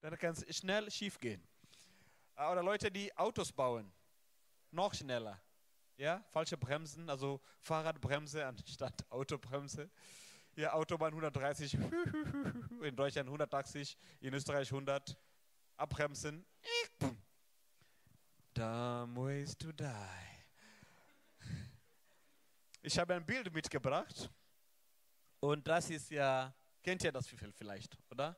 Dann kann es schnell schief gehen. Äh, Oder Leute, die Autos bauen, noch schneller. Ja, falsche Bremsen, also Fahrradbremse anstatt Autobremse. Hier Autobahn 130, in Deutschland 180, in Österreich 100. Abbremsen. Dumb ways to die. Ich habe ein Bild mitgebracht. Und das ist ja, kennt ihr das vielleicht, oder?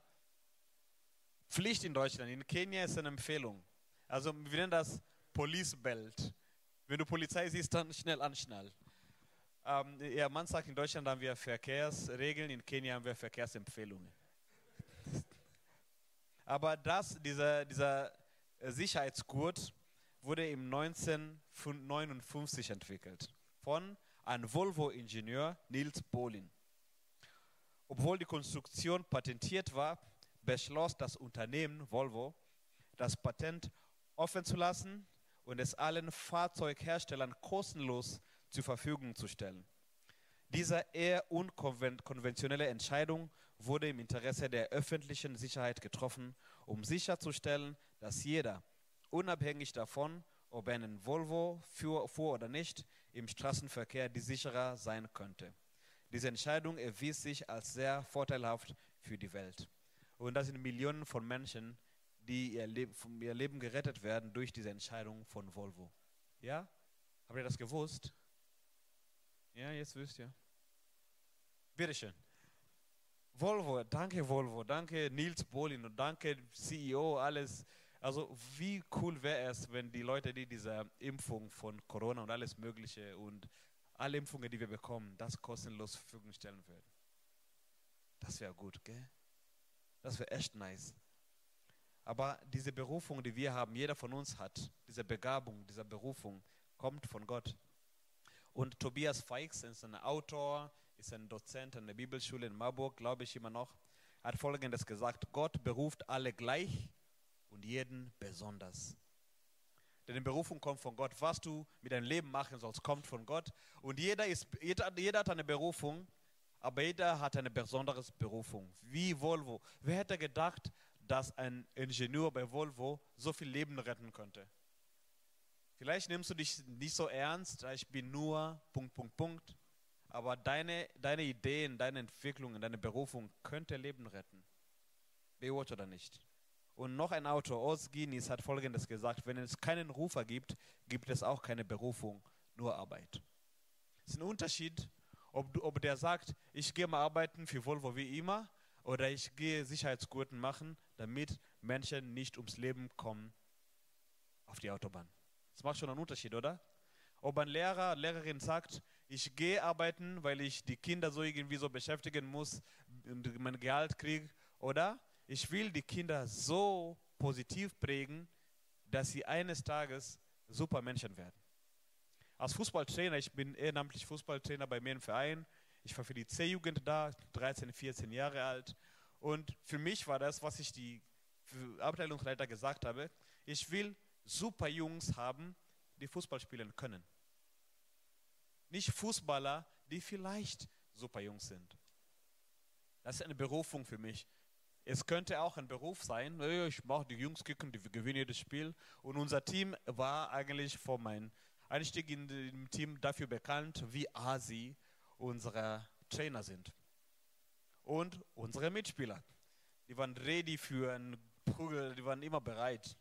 Pflicht in Deutschland. In Kenia ist eine Empfehlung. Also wir nennen das Police Belt. Wenn du Polizei siehst, dann schnell anschnallen. Ähm, ja, man sagt, in Deutschland haben wir Verkehrsregeln, in Kenia haben wir Verkehrsempfehlungen. Aber das, dieser, dieser Sicherheitsgurt wurde im 1959 entwickelt von einem Volvo-Ingenieur Nils Bolin. Obwohl die Konstruktion patentiert war, beschloss das Unternehmen Volvo, das Patent offen zu lassen und es allen Fahrzeugherstellern kostenlos zur Verfügung zu stellen. Diese eher unkonventionelle Entscheidung wurde im Interesse der öffentlichen Sicherheit getroffen, um sicherzustellen, dass jeder, unabhängig davon, ob er einen Volvo fuhr, fuhr oder nicht, im Straßenverkehr die sicherer sein könnte. Diese Entscheidung erwies sich als sehr vorteilhaft für die Welt. Und das sind Millionen von Menschen, die ihr Leben, ihr Leben gerettet werden durch diese Entscheidung von Volvo. Ja? Habt ihr das gewusst? Ja, jetzt wisst ihr. Bitteschön. Volvo, danke Volvo, danke Nils Bolin und danke CEO, alles. Also wie cool wäre es, wenn die Leute, die diese Impfung von Corona und alles Mögliche und alle Impfungen, die wir bekommen, das kostenlos zur Verfügung stellen würden. Das wäre gut, gell? Das wäre echt nice. Aber diese Berufung, die wir haben, jeder von uns hat, diese Begabung, diese Berufung, kommt von Gott. Und Tobias Feix ist ein Autor, ist ein Dozent an der Bibelschule in Marburg, glaube ich immer noch, hat Folgendes gesagt, Gott beruft alle gleich und jeden besonders. Denn die Berufung kommt von Gott. Was du mit deinem Leben machen sollst, kommt von Gott. Und jeder, ist, jeder, jeder hat eine Berufung, aber jeder hat eine besondere Berufung. Wie Volvo. Wer hätte gedacht, dass ein Ingenieur bei Volvo so viel Leben retten könnte? Vielleicht nimmst du dich nicht so ernst, ich bin nur Punkt, Punkt, Punkt. Aber deine, deine Ideen, deine Entwicklungen, deine Berufung könnte Leben retten. Bewusst oder nicht? Und noch ein Autor, Oz Guinness, hat Folgendes gesagt, wenn es keinen Rufer gibt, gibt es auch keine Berufung, nur Arbeit. Es ist ein Unterschied, ob, du, ob der sagt, ich gehe mal arbeiten für Volvo wie immer oder ich gehe Sicherheitsgurten machen, damit Menschen nicht ums Leben kommen auf die Autobahn. Das macht schon einen Unterschied, oder? Ob ein Lehrer, Lehrerin sagt, ich gehe arbeiten, weil ich die Kinder so irgendwie so beschäftigen muss und mein Gehalt kriege, oder ich will die Kinder so positiv prägen, dass sie eines Tages super Menschen werden. Als Fußballtrainer, ich bin ehrenamtlich Fußballtrainer bei mir im Verein, ich war für die C-Jugend da, 13, 14 Jahre alt. Und für mich war das, was ich die Abteilungsleiter gesagt habe, ich will super Jungs haben, die Fußball spielen können. Nicht Fußballer, die vielleicht super Jungs sind. Das ist eine Berufung für mich. Es könnte auch ein Beruf sein, ich mache die Jungs kicken, die gewinnen jedes Spiel. Und unser Team war eigentlich vor meinem Einstieg in dem Team dafür bekannt, wie asi unsere Trainer sind. Und unsere Mitspieler. Die waren ready für einen Prügel, die waren immer bereit.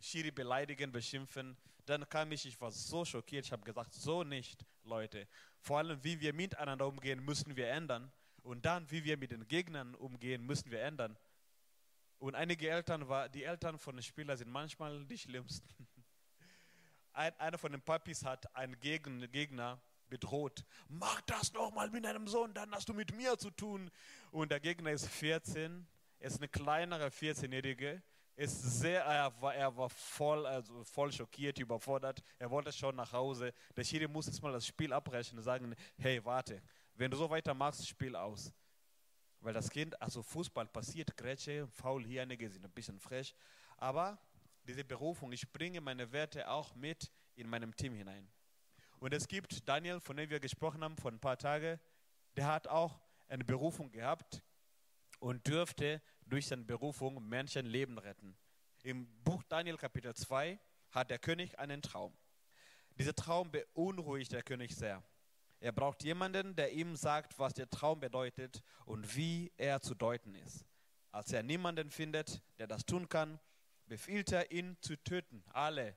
Schiri beleidigen, beschimpfen. Dann kam ich, ich war so schockiert, ich habe gesagt, so nicht, Leute. Vor allem, wie wir miteinander umgehen, müssen wir ändern. Und dann, wie wir mit den Gegnern umgehen, müssen wir ändern. Und einige Eltern, war, die Eltern von den Spielern sind manchmal die schlimmsten. Ein, einer von den Papis hat einen Gegner bedroht. Mach das nochmal mit deinem Sohn, dann hast du mit mir zu tun. Und der Gegner ist 14, ist eine kleinere 14-Jährige. Ist sehr, er war, er war voll, also voll schockiert, überfordert. Er wollte schon nach Hause. Der Schiri muss jetzt mal das Spiel abbrechen und sagen: Hey, warte, wenn du so weitermachst, Spiel aus. Weil das Kind, also Fußball passiert, Grätsche, faul hier, einige sind ein bisschen frech. Aber diese Berufung, ich bringe meine Werte auch mit in meinem Team hinein. Und es gibt Daniel, von dem wir gesprochen haben vor ein paar Tagen, der hat auch eine Berufung gehabt und dürfte durch seine Berufung Menschen Leben retten. Im Buch Daniel Kapitel 2 hat der König einen Traum. Dieser Traum beunruhigt der König sehr. Er braucht jemanden, der ihm sagt, was der Traum bedeutet und wie er zu deuten ist. Als er niemanden findet, der das tun kann, befiehlt er ihn zu töten. Alle,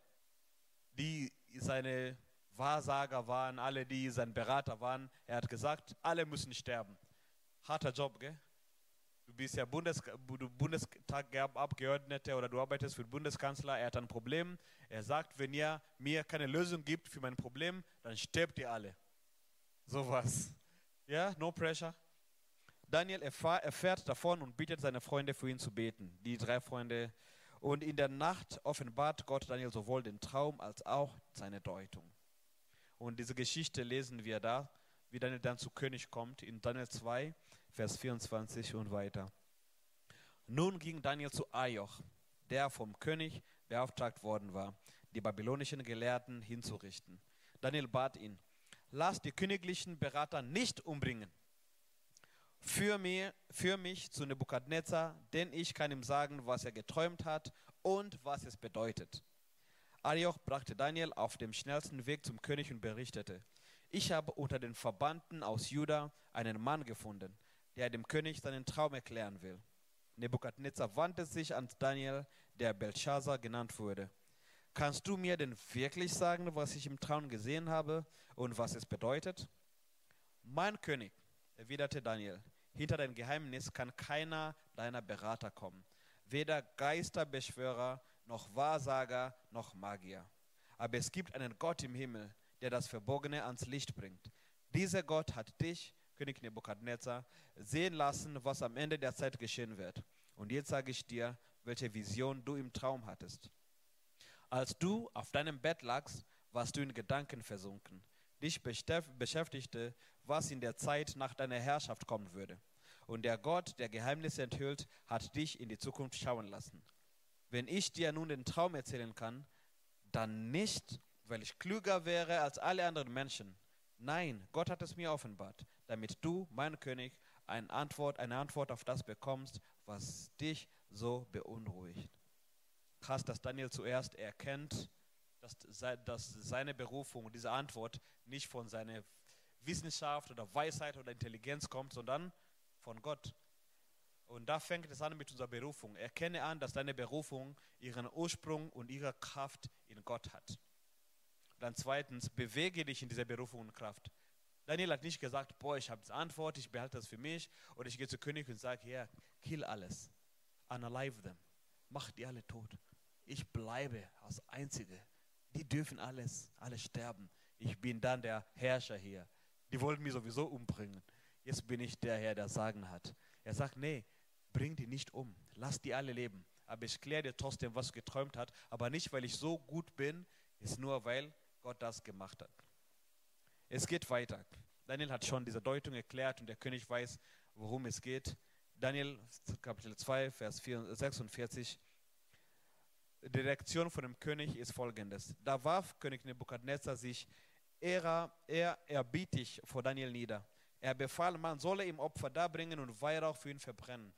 die seine Wahrsager waren, alle, die sein Berater waren. Er hat gesagt, alle müssen sterben. Harter Job, gell? Du bist ja Bundes Bundestagabgeordneter oder du arbeitest für den Bundeskanzler. Er hat ein Problem. Er sagt, wenn ihr mir keine Lösung gibt für mein Problem, dann sterbt ihr alle. Sowas. Ja, no pressure. Daniel erfahr, erfährt davon und bittet seine Freunde für ihn zu beten. Die drei Freunde. Und in der Nacht offenbart Gott Daniel sowohl den Traum als auch seine Deutung. Und diese Geschichte lesen wir da, wie Daniel dann zu König kommt, in Daniel 2, Vers 24 und weiter. Nun ging Daniel zu Ajoch, der vom König beauftragt worden war, die babylonischen Gelehrten hinzurichten. Daniel bat ihn, lass die königlichen Berater nicht umbringen. Für, mir, für mich zu Nebukadnezar, denn ich kann ihm sagen, was er geträumt hat und was es bedeutet. Arioch brachte Daniel auf dem schnellsten Weg zum König und berichtete, ich habe unter den Verbannten aus Juda einen Mann gefunden, der dem König seinen Traum erklären will. Nebukadnezar wandte sich an Daniel, der Belshazzar genannt wurde. Kannst du mir denn wirklich sagen, was ich im Traum gesehen habe und was es bedeutet? Mein König, erwiderte Daniel, hinter dein Geheimnis kann keiner deiner Berater kommen, weder Geisterbeschwörer noch Wahrsager noch Magier. Aber es gibt einen Gott im Himmel, der das Verborgene ans Licht bringt. Dieser Gott hat dich, König Nebukadnezar, sehen lassen, was am Ende der Zeit geschehen wird. Und jetzt sage ich dir, welche Vision du im Traum hattest. Als du auf deinem Bett lagst, warst du in Gedanken versunken. Dich beschäftigte, was in der Zeit nach deiner Herrschaft kommen würde. Und der Gott, der Geheimnisse enthüllt, hat dich in die Zukunft schauen lassen. Wenn ich dir nun den Traum erzählen kann, dann nicht, weil ich klüger wäre als alle anderen Menschen. Nein, Gott hat es mir offenbart, damit du, mein König, eine Antwort, eine Antwort auf das bekommst, was dich so beunruhigt. Krass, dass Daniel zuerst erkennt, dass, seine Berufung, diese Antwort nicht von seiner Wissenschaft oder Weisheit oder Intelligenz kommt, sondern von Gott. Und da fängt es an mit unserer Berufung. Erkenne an, dass deine Berufung ihren Ursprung und ihre Kraft in Gott hat. Dann zweitens, bewege dich in dieser Berufung und Kraft. Daniel hat nicht gesagt, boah, ich habe die Antwort, ich behalte das für mich. Oder ich gehe zu König und sage, ja, yeah, kill alles. Unalive them. Mach die alle tot. Ich bleibe als Einzige. Die dürfen alles, alle sterben. Ich bin dann der Herrscher hier. Die wollten mich sowieso umbringen. Jetzt bin ich der Herr, der Sagen hat. Er sagt, nee, bring die nicht um. Lass die alle leben. Aber ich kläre dir trotzdem, was geträumt hat. Aber nicht, weil ich so gut bin, ist nur, weil Gott das gemacht hat. Es geht weiter. Daniel hat schon diese Deutung erklärt und der König weiß, worum es geht. Daniel Kapitel 2, Vers 46. Die Reaktion von dem König ist folgendes. Da warf König Nebukadnezar sich ehrerbietig vor Daniel nieder. Er befahl, man solle ihm Opfer darbringen und Weihrauch für ihn verbrennen.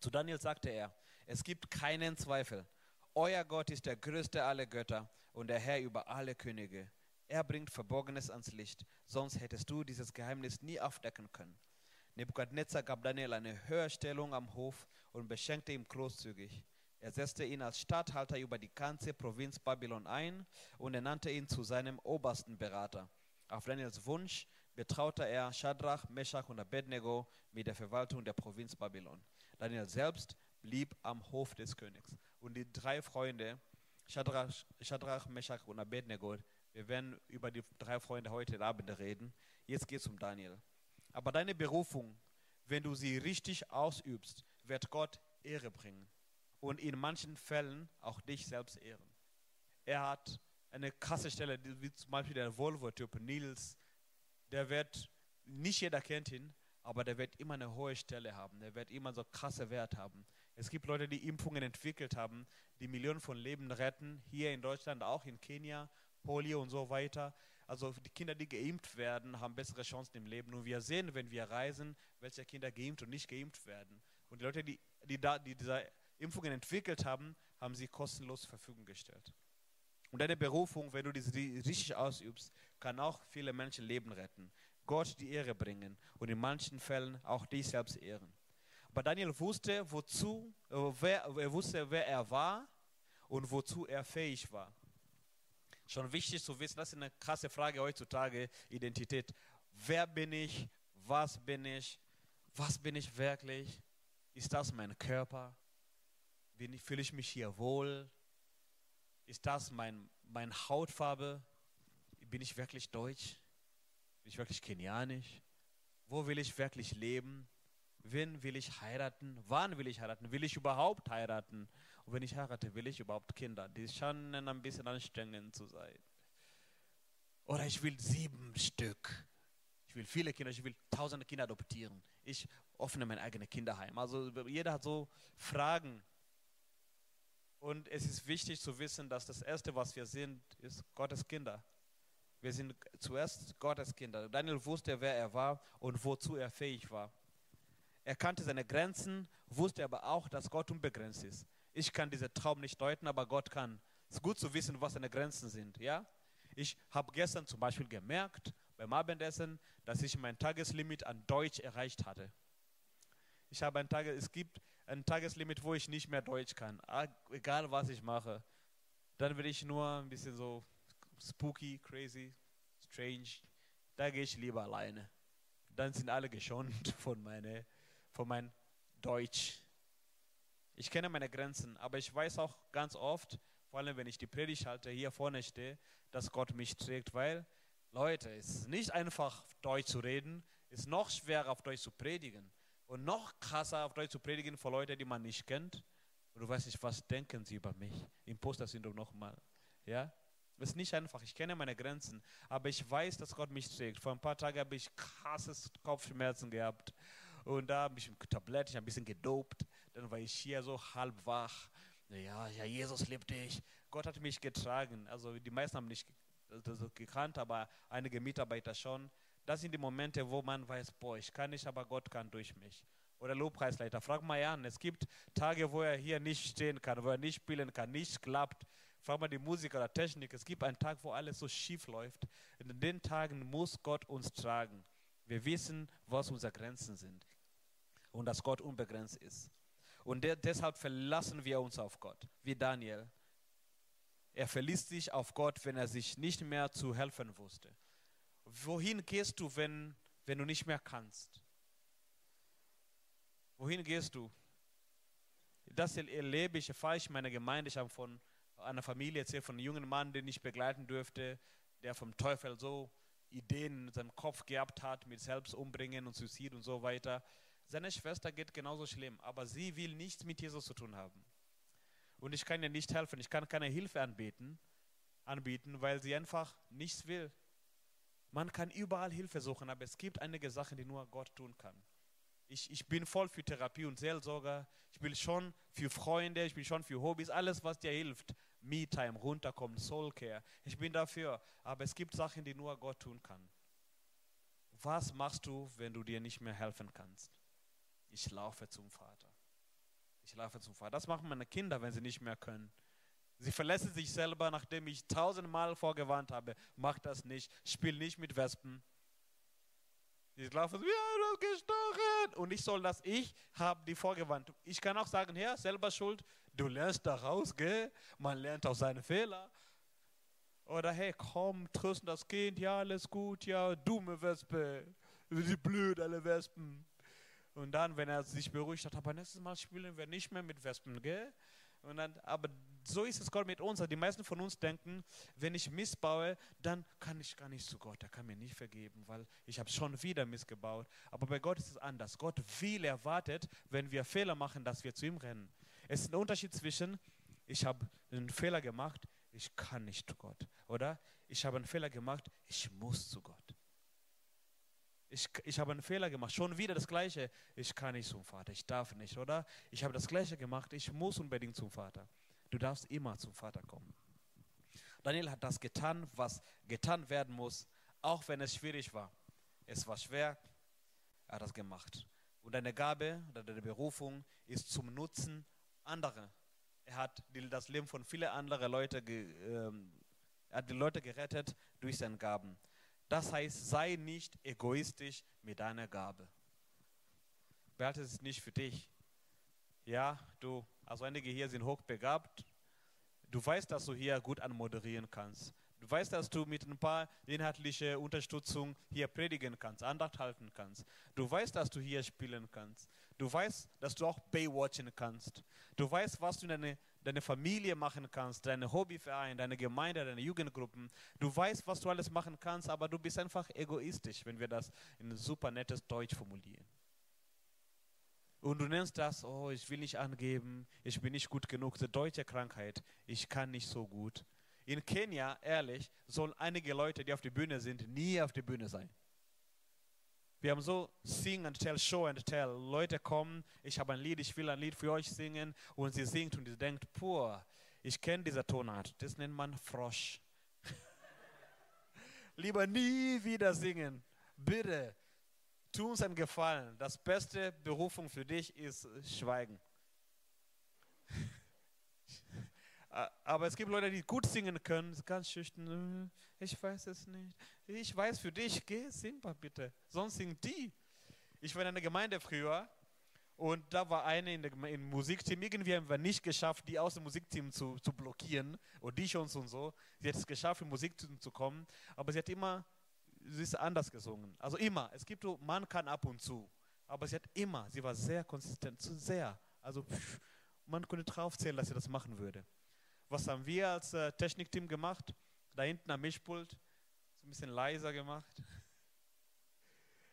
Zu Daniel sagte er, es gibt keinen Zweifel. Euer Gott ist der größte aller Götter und der Herr über alle Könige. Er bringt Verborgenes ans Licht, sonst hättest du dieses Geheimnis nie aufdecken können. Nebukadnezar gab Daniel eine Höherstellung am Hof und beschenkte ihn großzügig. Er setzte ihn als Statthalter über die ganze Provinz Babylon ein und ernannte ihn zu seinem obersten Berater. Auf Daniels Wunsch betraute er Shadrach, Meshach und Abednego mit der Verwaltung der Provinz Babylon. Daniel selbst blieb am Hof des Königs. Und die drei Freunde, Shadrach, Shadrach Meshach und Abednego, wir werden über die drei Freunde heute Abend reden. Jetzt geht es um Daniel. Aber deine Berufung, wenn du sie richtig ausübst, wird Gott Ehre bringen. Und in manchen Fällen auch dich selbst ehren. Er hat eine krasse Stelle, wie zum Beispiel der Volvo-Typ Nils, der wird, nicht jeder kennt ihn, aber der wird immer eine hohe Stelle haben. Der wird immer so krasse Wert haben. Es gibt Leute, die Impfungen entwickelt haben, die Millionen von Leben retten, hier in Deutschland, auch in Kenia, Polio und so weiter. Also die Kinder, die geimpft werden, haben bessere Chancen im Leben. Und wir sehen, wenn wir reisen, welche Kinder geimpft und nicht geimpft werden. Und die Leute, die, die, da, die diese Impfungen entwickelt haben, haben sie kostenlos zur Verfügung gestellt. Und deine Berufung, wenn du diese richtig ausübst, kann auch viele Menschen Leben retten, Gott die Ehre bringen und in manchen Fällen auch dich selbst ehren. Aber Daniel wusste, wozu, äh, wer, er wusste, wer er war und wozu er fähig war. Schon wichtig zu wissen, das ist eine krasse Frage heutzutage, Identität. Wer bin ich? Was bin ich? Was bin ich wirklich? Ist das mein Körper? Bin fühle ich mich hier wohl? Ist das mein, meine Hautfarbe? Bin ich wirklich deutsch? Bin ich wirklich kenianisch? Wo will ich wirklich leben? Wen will ich heiraten? Wann will ich heiraten? Will ich überhaupt heiraten? Und wenn ich heirate, will ich überhaupt Kinder? Die scheinen ein bisschen anstrengend zu sein. Oder ich will sieben Stück. Ich will viele Kinder, ich will tausende Kinder adoptieren. Ich öffne mein eigenes Kinderheim. Also jeder hat so Fragen. Und es ist wichtig zu wissen, dass das Erste, was wir sind, ist Gottes Kinder. Wir sind zuerst Gottes Kinder. Daniel wusste, wer er war und wozu er fähig war. Er kannte seine Grenzen, wusste aber auch, dass Gott unbegrenzt ist. Ich kann diesen Traum nicht deuten, aber Gott kann. Es ist gut zu wissen, was seine Grenzen sind. Ja? Ich habe gestern zum Beispiel gemerkt, beim Abendessen, dass ich mein Tageslimit an Deutsch erreicht hatte. Ich habe ein Tag, es gibt ein Tageslimit, wo ich nicht mehr Deutsch kann. Ah, egal was ich mache. Dann will ich nur ein bisschen so spooky, crazy, strange. Da gehe ich lieber alleine. Dann sind alle geschont von, meine, von meinem Deutsch. Ich kenne meine Grenzen, aber ich weiß auch ganz oft, vor allem wenn ich die Predigt halte, hier vorne stehe, dass Gott mich trägt, weil, Leute, es ist nicht einfach, Deutsch zu reden, es ist noch schwerer, auf Deutsch zu predigen. Und noch krasser, auf Deutsch zu predigen vor Leuten, die man nicht kennt. Und du weißt nicht, was denken sie über mich. Imposter-Syndrom nochmal. Ja? Es ist nicht einfach. Ich kenne meine Grenzen. Aber ich weiß, dass Gott mich trägt. Vor ein paar Tagen habe ich krasses Kopfschmerzen gehabt. Und da habe ich ein Tablett, ich habe ein bisschen gedopt. Dann war ich hier so halb wach. Ja, ja, Jesus liebt dich. Gott hat mich getragen. Also die meisten haben nicht gekannt, aber einige Mitarbeiter schon. Das sind die Momente, wo man weiß, boah, ich kann nicht, aber Gott kann durch mich. Oder Lobpreisleiter, frag mal an. Es gibt Tage, wo er hier nicht stehen kann, wo er nicht spielen kann, nicht klappt. Frag mal die Musiker oder Technik. Es gibt einen Tag, wo alles so schief läuft. In den Tagen muss Gott uns tragen. Wir wissen, was unsere Grenzen sind. Und dass Gott unbegrenzt ist. Und de deshalb verlassen wir uns auf Gott, wie Daniel. Er verließ sich auf Gott, wenn er sich nicht mehr zu helfen wusste. Wohin gehst du, wenn, wenn du nicht mehr kannst? Wohin gehst du? Das erlebe ich, erfahre ich in meiner Gemeinde. Ich habe von einer Familie erzählt, von einem jungen Mann, den ich begleiten durfte, der vom Teufel so Ideen in seinem Kopf gehabt hat, mit Selbstumbringen und Suizid und so weiter. Seine Schwester geht genauso schlimm, aber sie will nichts mit Jesus zu tun haben. Und ich kann ihr nicht helfen, ich kann keine Hilfe anbieten, anbieten, weil sie einfach nichts will. Man kann überall Hilfe suchen, aber es gibt einige Sachen, die nur Gott tun kann. Ich, ich bin voll für Therapie und Seelsorger. Ich bin schon für Freunde, ich bin schon für Hobbys, alles, was dir hilft. Me-Time, runterkommen, Soulcare. Ich bin dafür. Aber es gibt Sachen, die nur Gott tun kann. Was machst du, wenn du dir nicht mehr helfen kannst? ich laufe zum Vater. Ich laufe zum Vater. Das machen meine Kinder, wenn sie nicht mehr können. Sie verlassen sich selber, nachdem ich tausendmal vorgewarnt habe, mach das nicht, spiel nicht mit Wespen. Sie laufen so, ja, du hast gestochen. Und ich soll das, ich habe die vorgewarnt. Ich kann auch sagen, Herr, selber schuld, du lernst daraus, gell? Man lernt aus seinen Fehlern. Oder hey, komm, trösten das Kind, ja, alles gut, ja, dumme Wespe. Sie blöd, alle Wespen. Und dann, wenn er sich beruhigt hat, aber nächstes Mal spielen wir nicht mehr mit Wespen, gell? Und dann, aber so ist es Gott mit uns. Die meisten von uns denken, wenn ich missbaue, dann kann ich gar nicht zu Gott. Er kann mir nicht vergeben, weil ich habe schon wieder missgebaut. Aber bei Gott ist es anders. Gott will erwartet, wenn wir Fehler machen, dass wir zu ihm rennen. Es ist ein Unterschied zwischen, ich habe einen Fehler gemacht, ich kann nicht zu Gott. Oder ich habe einen Fehler gemacht, ich muss zu Gott. Ich, ich habe einen Fehler gemacht, schon wieder das Gleiche. Ich kann nicht zum Vater, ich darf nicht, oder? Ich habe das Gleiche gemacht, ich muss unbedingt zum Vater. Du darfst immer zum Vater kommen. Daniel hat das getan, was getan werden muss, auch wenn es schwierig war. Es war schwer, er hat das gemacht. Und deine Gabe oder deine Berufung ist zum Nutzen anderer. Er hat das Leben von vielen anderen Leuten, ähm, er hat die Leute gerettet durch seine Gaben. Das heißt, sei nicht egoistisch mit deiner Gabe. Behalte es nicht für dich. Ja, du, also einige hier sind hochbegabt. Du weißt, dass du hier gut anmoderieren kannst. Du weißt, dass du mit ein paar inhaltlicher Unterstützung hier predigen kannst, Andacht halten kannst. Du weißt, dass du hier spielen kannst. Du weißt, dass du auch Baywatchen kannst. Du weißt, was du in deine, deine Familie machen kannst, deine Hobbyverein, deine Gemeinde, deine Jugendgruppen. Du weißt, was du alles machen kannst, aber du bist einfach egoistisch, wenn wir das in super nettes Deutsch formulieren. Und du nennst das, oh, ich will nicht angeben, ich bin nicht gut genug, die deutsche Krankheit, ich kann nicht so gut. In Kenia, ehrlich, sollen einige Leute, die auf der Bühne sind, nie auf der Bühne sein. Wir haben so Sing and Tell, Show and Tell. Leute kommen, ich habe ein Lied, ich will ein Lied für euch singen und sie singt und sie denkt, puh, ich kenne diese Tonart. Das nennt man Frosch. Lieber nie wieder singen. Bitte, tu uns einen Gefallen. Das beste Berufung für dich ist Schweigen. Aber es gibt Leute, die gut singen können, ganz schüchtern. Äh, ich weiß es nicht. Ich weiß für dich, geh, mal bitte. Sonst singt die. Ich war in einer Gemeinde früher und da war eine in im Musikteam. Irgendwie haben wir nicht geschafft, die aus dem Musikteam zu, zu blockieren und die schon und so. Sie hat es geschafft, im Musikteam zu kommen, aber sie hat immer, sie ist anders gesungen. Also immer. Es gibt so, man kann ab und zu, aber sie hat immer, sie war sehr konsistent, zu sehr. Also pff, man konnte draufzählen, dass sie das machen würde. Was haben wir als äh, Technikteam gemacht? Da hinten am Mischpult, so ein bisschen leiser gemacht.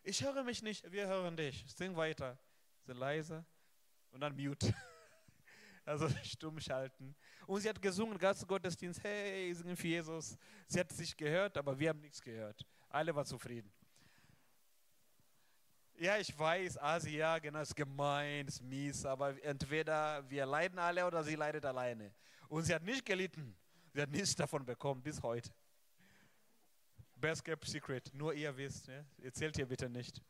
Ich höre mich nicht, wir hören dich. Sing weiter. So leiser und dann mute. Also stumm schalten. Und sie hat gesungen, ganzen Gottesdienst, hey, singen für Jesus. Sie hat sich gehört, aber wir haben nichts gehört. Alle waren zufrieden. Ja, ich weiß, Asia, genau, ist gemein, ist mies, aber entweder wir leiden alle oder sie leidet alleine. Und sie hat nicht gelitten. Sie hat nichts davon bekommen bis heute. Best kept secret, nur ihr wisst. Ja? Erzählt ihr bitte nicht.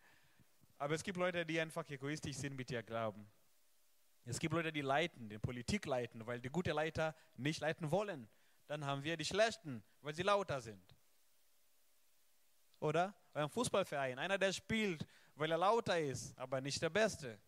Aber es gibt Leute, die einfach egoistisch sind mit ihr Glauben. Es gibt Leute, die leiten, die Politik leiten, weil die guten Leiter nicht leiten wollen. Dann haben wir die Schlechten, weil sie lauter sind. Oder? Ein Fußballverein, einer, der spielt, weil er lauter ist, aber nicht der Beste.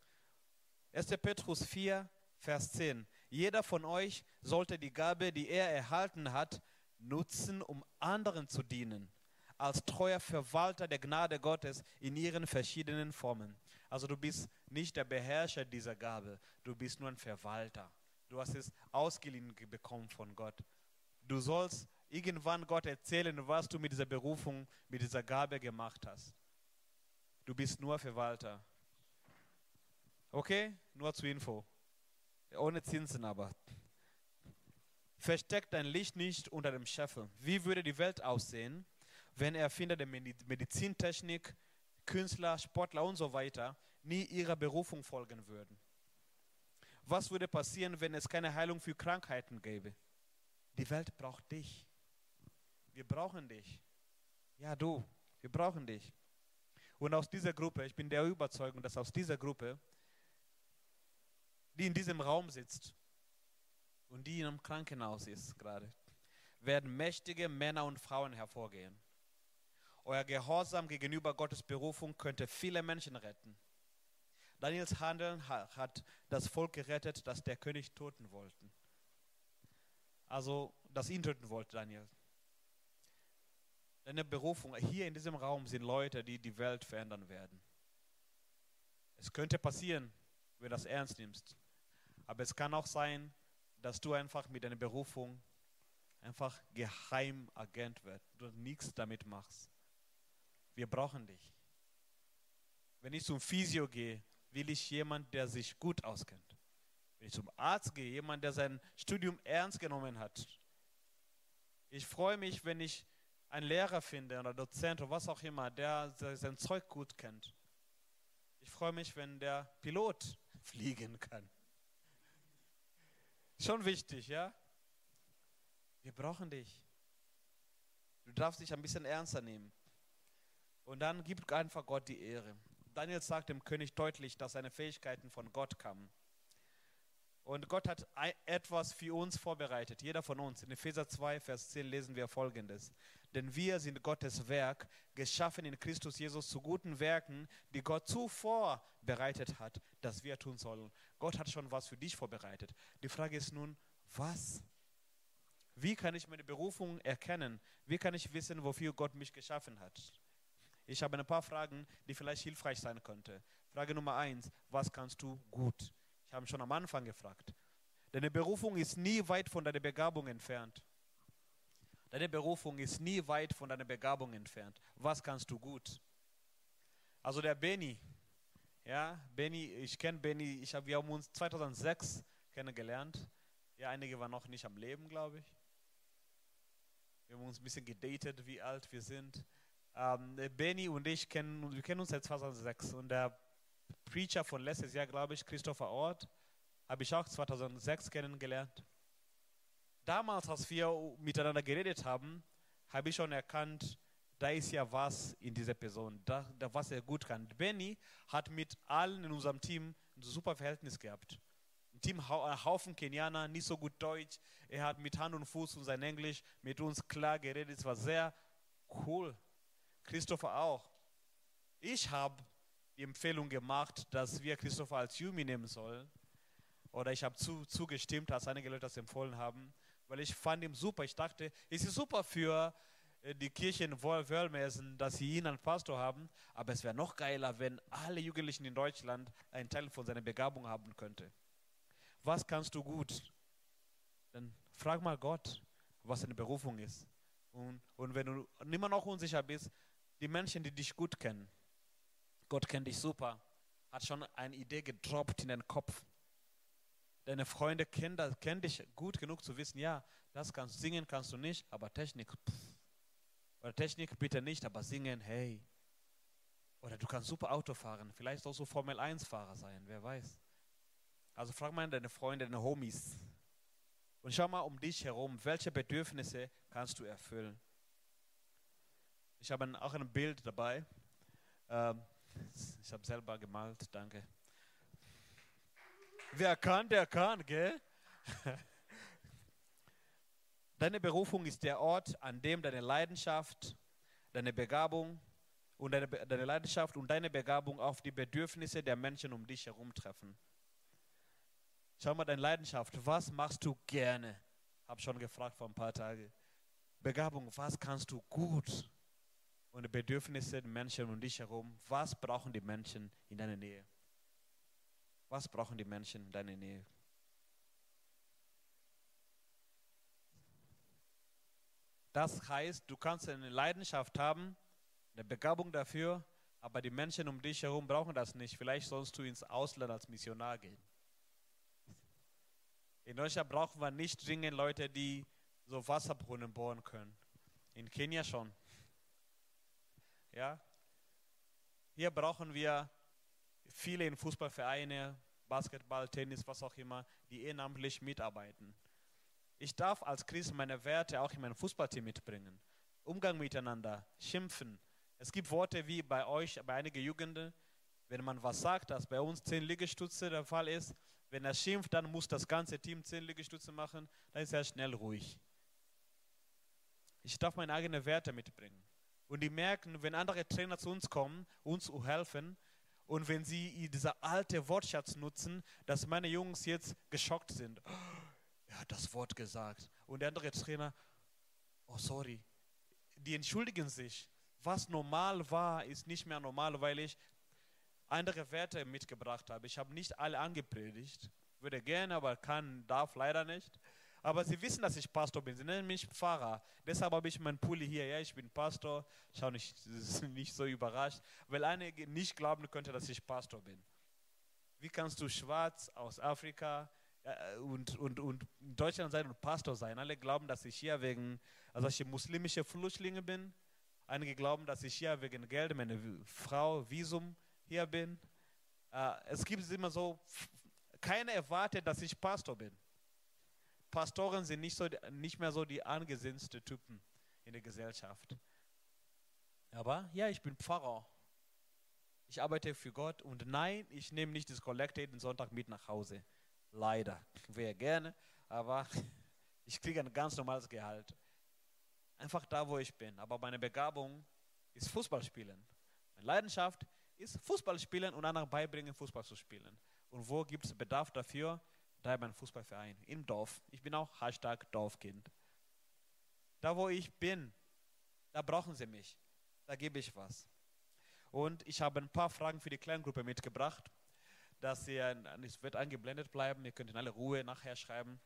1. Petrus 4, Vers 10. Jeder von euch sollte die Gabe, die er erhalten hat, nutzen, um anderen zu dienen, als treuer Verwalter der Gnade Gottes in ihren verschiedenen Formen. Also du bist nicht der Beherrscher dieser Gabe, du bist nur ein Verwalter. Du hast es ausgeliehen bekommen von Gott. Du sollst irgendwann Gott erzählen, was du mit dieser Berufung, mit dieser Gabe gemacht hast. Du bist nur Verwalter. Okay? Nur zur Info. Ohne Zinsen aber. Versteckt dein Licht nicht unter dem Scheffel. Wie würde die Welt aussehen, wenn Erfinder der Medizintechnik, Künstler, Sportler und so weiter nie ihrer Berufung folgen würden? Was würde passieren, wenn es keine Heilung für Krankheiten gäbe? Die Welt braucht dich. Wir brauchen dich. Ja, du, wir brauchen dich. Und aus dieser Gruppe, ich bin der Überzeugung, dass aus dieser Gruppe die in diesem Raum sitzt und die in einem Krankenhaus ist gerade, werden mächtige Männer und Frauen hervorgehen. Euer Gehorsam gegenüber Gottes Berufung könnte viele Menschen retten. Daniels Handeln hat das Volk gerettet, das der König töten wollte. Also, das ihn töten wollte, Daniel. Deine Berufung hier in diesem Raum sind Leute, die die Welt verändern werden. Es könnte passieren, wenn du das ernst nimmst. Aber es kann auch sein, dass du einfach mit deiner Berufung einfach Geheimagent wirst, du nichts damit machst. Wir brauchen dich. Wenn ich zum Physio gehe, will ich jemanden, der sich gut auskennt. Wenn ich zum Arzt gehe, jemand, der sein Studium ernst genommen hat. Ich freue mich, wenn ich einen Lehrer finde oder Dozent oder was auch immer, der sein Zeug gut kennt. Ich freue mich, wenn der Pilot fliegen kann. Schon wichtig, ja? Wir brauchen dich. Du darfst dich ein bisschen ernster nehmen. Und dann gib einfach Gott die Ehre. Daniel sagt dem König deutlich, dass seine Fähigkeiten von Gott kamen. Und Gott hat etwas für uns vorbereitet, jeder von uns. In Epheser 2, Vers 10 lesen wir folgendes. Denn wir sind Gottes Werk, geschaffen in Christus Jesus zu guten Werken, die Gott zuvor bereitet hat, dass wir tun sollen. Gott hat schon was für dich vorbereitet. Die Frage ist nun, was? Wie kann ich meine Berufung erkennen? Wie kann ich wissen, wofür Gott mich geschaffen hat? Ich habe ein paar Fragen, die vielleicht hilfreich sein könnten. Frage Nummer eins, was kannst du gut? Ich habe schon am Anfang gefragt. Deine Berufung ist nie weit von deiner Begabung entfernt. Deine Berufung ist nie weit von deiner Begabung entfernt. Was kannst du gut? Also der Benny, ja, Benny, ich kenne Benny, ich hab, wir haben uns 2006 kennengelernt. Ja, einige waren noch nicht am Leben, glaube ich. Wir haben uns ein bisschen gedatet, wie alt wir sind. Ähm, Benny und ich kennen, wir kennen uns seit 2006 und der Preacher von letztes Jahr, glaube ich, Christopher Ort, habe ich auch 2006 kennengelernt. Damals, als wir miteinander geredet haben, habe ich schon erkannt, da ist ja was in dieser Person, da, da was er gut kann. Benny hat mit allen in unserem Team ein super Verhältnis gehabt. Ein Team, ein Haufen Kenianer, nicht so gut Deutsch. Er hat mit Hand und Fuß und sein Englisch mit uns klar geredet. Es war sehr cool. Christopher auch. Ich habe die Empfehlung gemacht, dass wir Christopher als Jumi nehmen sollen. Oder ich habe zu, zugestimmt, als einige Leute das empfohlen haben, weil ich fand ihn super. Ich dachte, es ist super für äh, die Kirche in Wölmessen, dass sie ihn als Pastor haben, aber es wäre noch geiler, wenn alle Jugendlichen in Deutschland einen Teil von seiner Begabung haben könnte. Was kannst du gut? Dann frag mal Gott, was seine Berufung ist. Und, und wenn du immer noch unsicher bist, die Menschen, die dich gut kennen, Gott kennt dich super, hat schon eine Idee gedroppt in den Kopf. Deine Freunde kennen, das, kennen dich gut genug zu wissen, ja, das kannst singen kannst du nicht, aber Technik, pff. oder Technik bitte nicht, aber singen, hey. Oder du kannst super Auto fahren, vielleicht auch so Formel 1 Fahrer sein, wer weiß. Also frag mal deine Freunde, deine Homies. Und schau mal um dich herum, welche Bedürfnisse kannst du erfüllen. Ich habe auch ein Bild dabei. Ähm, ich habe selber gemalt, danke. Wer kann, der kann, gell? Deine Berufung ist der Ort, an dem deine Leidenschaft, deine Begabung und deine, deine Leidenschaft und deine Begabung auf die Bedürfnisse der Menschen um dich herum treffen. Schau mal, deine Leidenschaft, was machst du gerne? Hab schon gefragt vor ein paar Tagen. Begabung, was kannst du gut? und die Bedürfnisse der Menschen um dich herum. Was brauchen die Menschen in deiner Nähe? Was brauchen die Menschen in deiner Nähe? Das heißt, du kannst eine Leidenschaft haben, eine Begabung dafür, aber die Menschen um dich herum brauchen das nicht. Vielleicht sollst du ins Ausland als Missionar gehen. In Deutschland brauchen wir nicht dringend Leute, die so Wasserbrunnen bohren können. In Kenia schon. Ja? Hier brauchen wir viele in Fußballvereine, Basketball, Tennis, was auch immer, die ehrenamtlich mitarbeiten. Ich darf als Christ meine Werte auch in mein Fußballteam mitbringen. Umgang miteinander, schimpfen. Es gibt Worte wie bei euch, bei einigen Jugenden, wenn man was sagt, dass bei uns zehn Liegestütze der Fall ist, wenn er schimpft, dann muss das ganze Team zehn Liegestütze machen, dann ist er schnell ruhig. Ich darf meine eigenen Werte mitbringen. Und die merken, wenn andere Trainer zu uns kommen, uns helfen, und wenn sie dieser alte Wortschatz nutzen, dass meine Jungs jetzt geschockt sind. Oh, er hat das Wort gesagt. Und der andere Trainer, oh sorry, die entschuldigen sich. Was normal war, ist nicht mehr normal, weil ich andere Werte mitgebracht habe. Ich habe nicht alle angepredigt. Würde gerne, aber kann, darf leider nicht. Aber sie wissen, dass ich Pastor bin. Sie nennen mich Pfarrer. Deshalb habe ich meinen Pulli hier. Ja, ich bin Pastor. Schau nicht, nicht so überrascht, weil einige nicht glauben könnte, dass ich Pastor bin. Wie kannst du schwarz aus Afrika äh, und, und, und in Deutschland sein und Pastor sein? Alle glauben, dass ich hier wegen, also ich muslimische Flüchtlinge bin. Einige glauben, dass ich hier wegen Geld, meine Frau, Visum hier bin. Äh, es gibt immer so, keiner erwartet, dass ich Pastor bin. Pastoren sind nicht, so, nicht mehr so die angesehensten Typen in der Gesellschaft. Aber ja, ich bin Pfarrer. ich arbeite für Gott und nein, ich nehme nicht das Kollekte jeden Sonntag mit nach Hause. Leider. Wäre gerne, aber ich kriege ein ganz normales Gehalt. Einfach da, wo ich bin. Aber meine Begabung ist Fußball spielen. Meine Leidenschaft ist Fußball spielen und anderen beibringen, Fußball zu spielen. Und wo gibt es Bedarf dafür? Da beim Fußballverein im Dorf. Ich bin auch Hashtag Dorfkind. Da, wo ich bin, da brauchen sie mich. Da gebe ich was. Und ich habe ein paar Fragen für die Kleingruppe mitgebracht, dass ihr, es wird eingeblendet bleiben, ihr könnt in aller Ruhe nachher schreiben.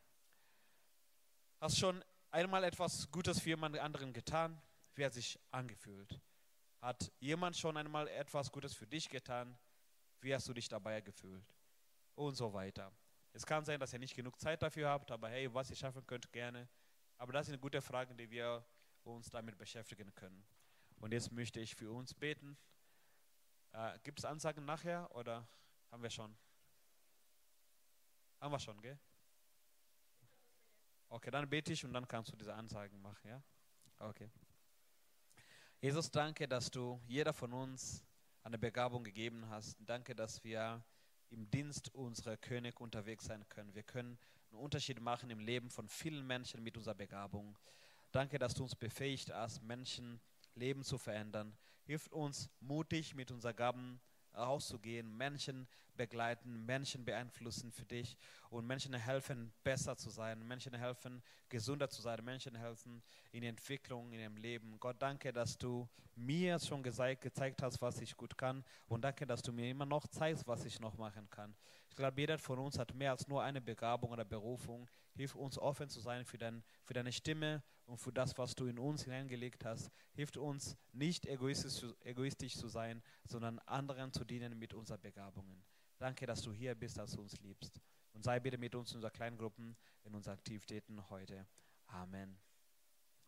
Hast schon einmal etwas Gutes für jemand anderen getan? Wie hat sich angefühlt? Hat jemand schon einmal etwas Gutes für dich getan? Wie hast du dich dabei gefühlt? Und so weiter. Es kann sein, dass ihr nicht genug Zeit dafür habt, aber hey, was ihr schaffen könnt, gerne. Aber das sind gute Fragen, die wir uns damit beschäftigen können. Und jetzt möchte ich für uns beten. Äh, Gibt es Ansagen nachher oder haben wir schon? Haben wir schon, gell? Okay, dann bete ich und dann kannst du diese Ansagen machen, ja? Okay. Jesus, danke, dass du jeder von uns eine Begabung gegeben hast. Danke, dass wir im Dienst unserer König unterwegs sein können. Wir können einen Unterschied machen im Leben von vielen Menschen mit unserer Begabung. Danke, dass du uns befähigt hast, Menschen Leben zu verändern. Hilf uns mutig mit unseren Gaben rauszugehen, Menschen begleiten, Menschen beeinflussen für dich und Menschen helfen, besser zu sein, Menschen helfen, gesunder zu sein, Menschen helfen in Entwicklung, in ihrem Leben. Gott, danke, dass du mir schon gezeigt, gezeigt hast, was ich gut kann und danke, dass du mir immer noch zeigst, was ich noch machen kann. Ich glaube, jeder von uns hat mehr als nur eine Begabung oder Berufung. Hilf uns offen zu sein für, dein, für deine Stimme und für das, was du in uns hineingelegt hast. Hilf uns nicht egoistisch, egoistisch zu sein, sondern anderen zu dienen mit unseren Begabungen. Danke, dass du hier bist, dass du uns liebst. Und sei bitte mit uns in unseren Kleingruppen, in unseren Aktivitäten heute. Amen.